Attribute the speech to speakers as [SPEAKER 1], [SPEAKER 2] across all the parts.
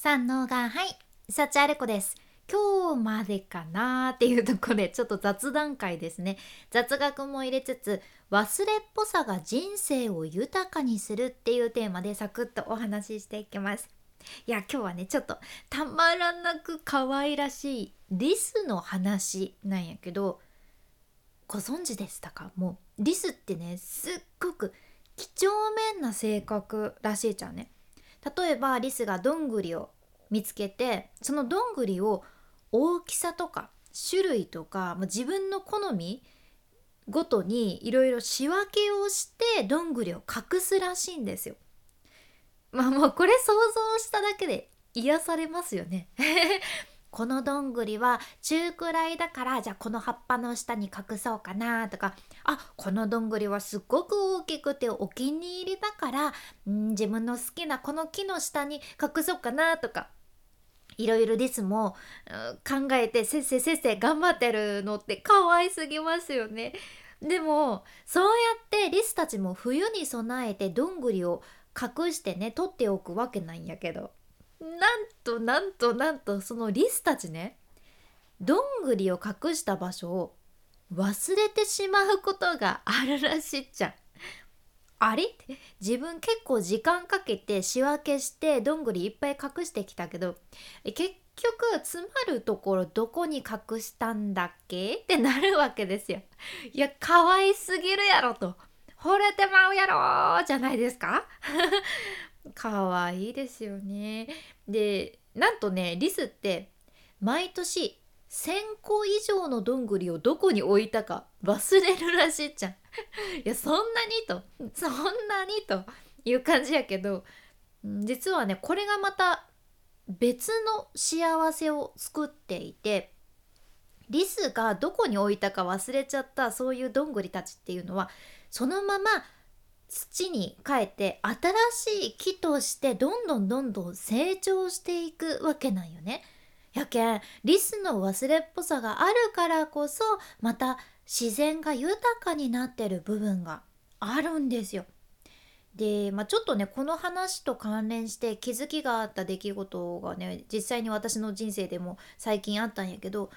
[SPEAKER 1] 三能がはい幸あれ子です。今日までかなっていうところでちょっと雑談会ですね。雑学も入れつつ忘れっぽさが人生を豊かにするっていうテーマでサクッとお話ししていきます。いや今日はねちょっとたまらなく可愛らしいリスの話なんやけどご存知でしたか？もうリスってねすっごく几帳面な性格らしいじゃんね。例えばリスがどんぐりを見つけてそのどんぐりを大きさとか種類とか自分の好みごとにいろいろ仕分けをしてどんぐりを隠すらしいんですよ。まあもうこれ想像しただけで癒されますよね。このどんぐりは中くらいだからじゃあこの葉っぱの下に隠そうかなとかあこのどんぐりはすっごく大きくてお気に入りだからん自分の好きなこの木の下に隠そうかなとかいろいろリスも考えてせっせせっせ頑張ってるのって可愛すぎますよね。でもそうやってリスたちも冬に備えてどんぐりを隠してね取っておくわけなんやけどなんとなんとなんとそのリスたちねどんぐりを隠した場所を忘れてしまうことがあるらしいっちゃあれ？自分結構時間かけて仕分けしてどんぐりいっぱい隠してきたけど結局詰まるところどこに隠したんだっけ？ってなるわけですよ。いや可愛すぎるやろと。惚れてまうやろじゃないですか？可愛いですよね。でなんとねリスって毎年1,000個以上のどんぐりをどこに置いたか忘れるらしいじゃん。いやそんなにとそんなにという感じやけど実はねこれがまた別の幸せを作っていてリスがどこに置いたか忘れちゃったそういうどんぐりたちっていうのはそのまま土に変えて新しい木としてどんどんどんどん成長していくわけなんよね。やけんリスの忘れっぽさがあるからこそまた自然が豊かになってる部分があるんですよ。で、まあ、ちょっとねこの話と関連して気づきがあった出来事がね実際に私の人生でも最近あったんやけど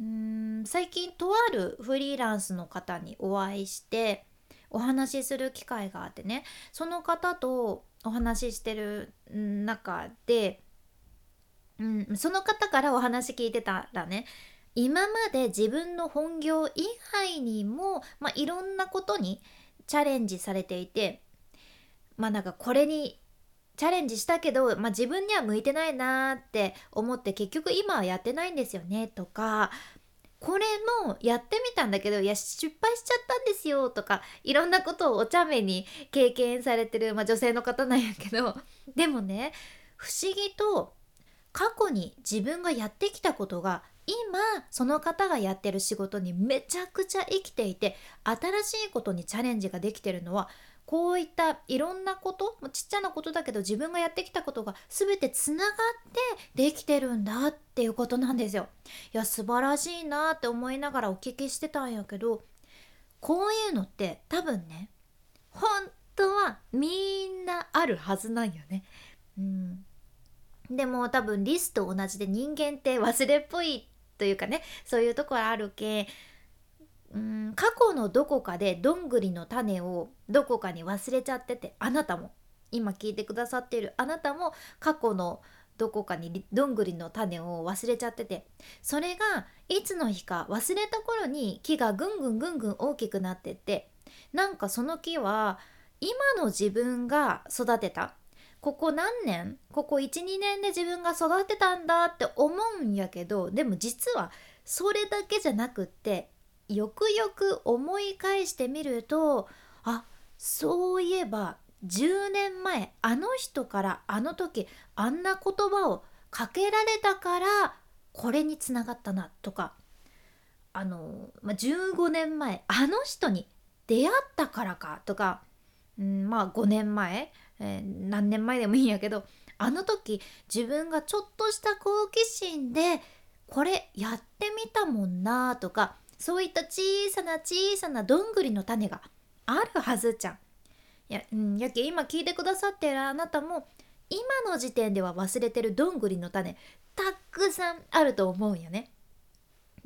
[SPEAKER 1] うーん最近とあるフリーランスの方にお会いしてお話しする機会があってね。その方とお話ししてる中でうん、その方からお話聞いてたらね今まで自分の本業以外にも、まあ、いろんなことにチャレンジされていてまあなんかこれにチャレンジしたけど、まあ、自分には向いてないなーって思って結局今はやってないんですよねとかこれもやってみたんだけどいや失敗しちゃったんですよとかいろんなことをお茶目に経験されてる、まあ、女性の方なんやけどでもね不思議と過去に自分がやってきたことが今その方がやってる仕事にめちゃくちゃ生きていて新しいことにチャレンジができてるのはこういったいろんなことちっちゃなことだけど自分がやってきたことが全てつながってできてるんだっていうことなんですよ。いや素晴らしいなって思いながらお聞きしてたんやけどこういうのって多分ね本当はみんなあるはずなんよね。うんでも多分リスと同じで人間って忘れっぽいというかねそういうところあるけうん過去のどこかでどんぐりの種をどこかに忘れちゃっててあなたも今聞いてくださっているあなたも過去のどこかにどんぐりの種を忘れちゃっててそれがいつの日か忘れた頃に木がぐんぐんぐんぐん大きくなってってなんかその木は今の自分が育てた。ここ何年？ここ12年で自分が育てたんだって思うんやけどでも実はそれだけじゃなくってよくよく思い返してみるとあそういえば10年前あの人からあの時あんな言葉をかけられたからこれにつながったなとかあの、まあ、15年前あの人に出会ったからかとか、うん、まあ5年前えー、何年前でもいいんやけどあの時自分がちょっとした好奇心でこれやってみたもんなとかそういった小さな小さなどんぐりの種があるはずじゃん。や,、うん、やけ今聞いてくださってるあなたも今の時点では忘れてるどんぐりの種たくさんあると思うんよね。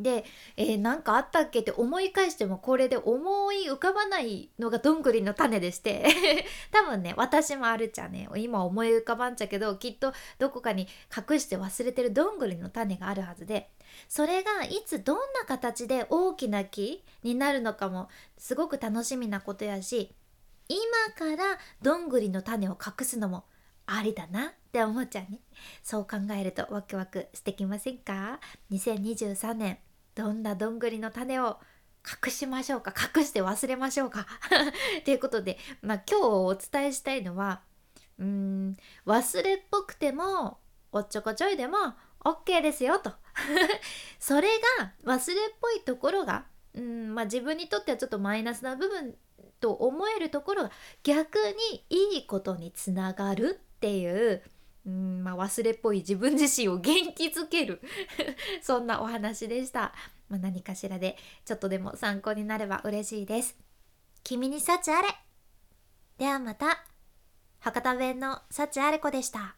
[SPEAKER 1] で、えー、なんかあったっけって思い返してもこれで思い浮かばないのがどんぐりの種でして。多分ね私もあるっちゃね。今思い浮かばんちゃけどきっとどこかに隠して忘れてるどんぐりの種があるはずで。それがいつどんな形で大きな木になるのかもすごく楽しみなことやし今からどんぐりの種を隠すのもありだなって思っちゃうね。そう考えるとワクワクしてきませんか？2023年。どんなどんぐりの種を隠しましょうか？隠して忘れましょうか？ということで、まあ、今日お伝えしたいのはうん忘れっぽくてもおっちょこちょいでも OK ですよと。それが忘れっぽいところがうん、まあ、自分にとってはちょっとマイナスな部分と思えるところが逆にいいことにつながるっていううんまあ、忘れっぽい自分自身を元気づける そんなお話でした、まあ、何かしらでちょっとでも参考になれば嬉しいです。君に幸あれ。ではまた。博多弁の幸あれ子でした。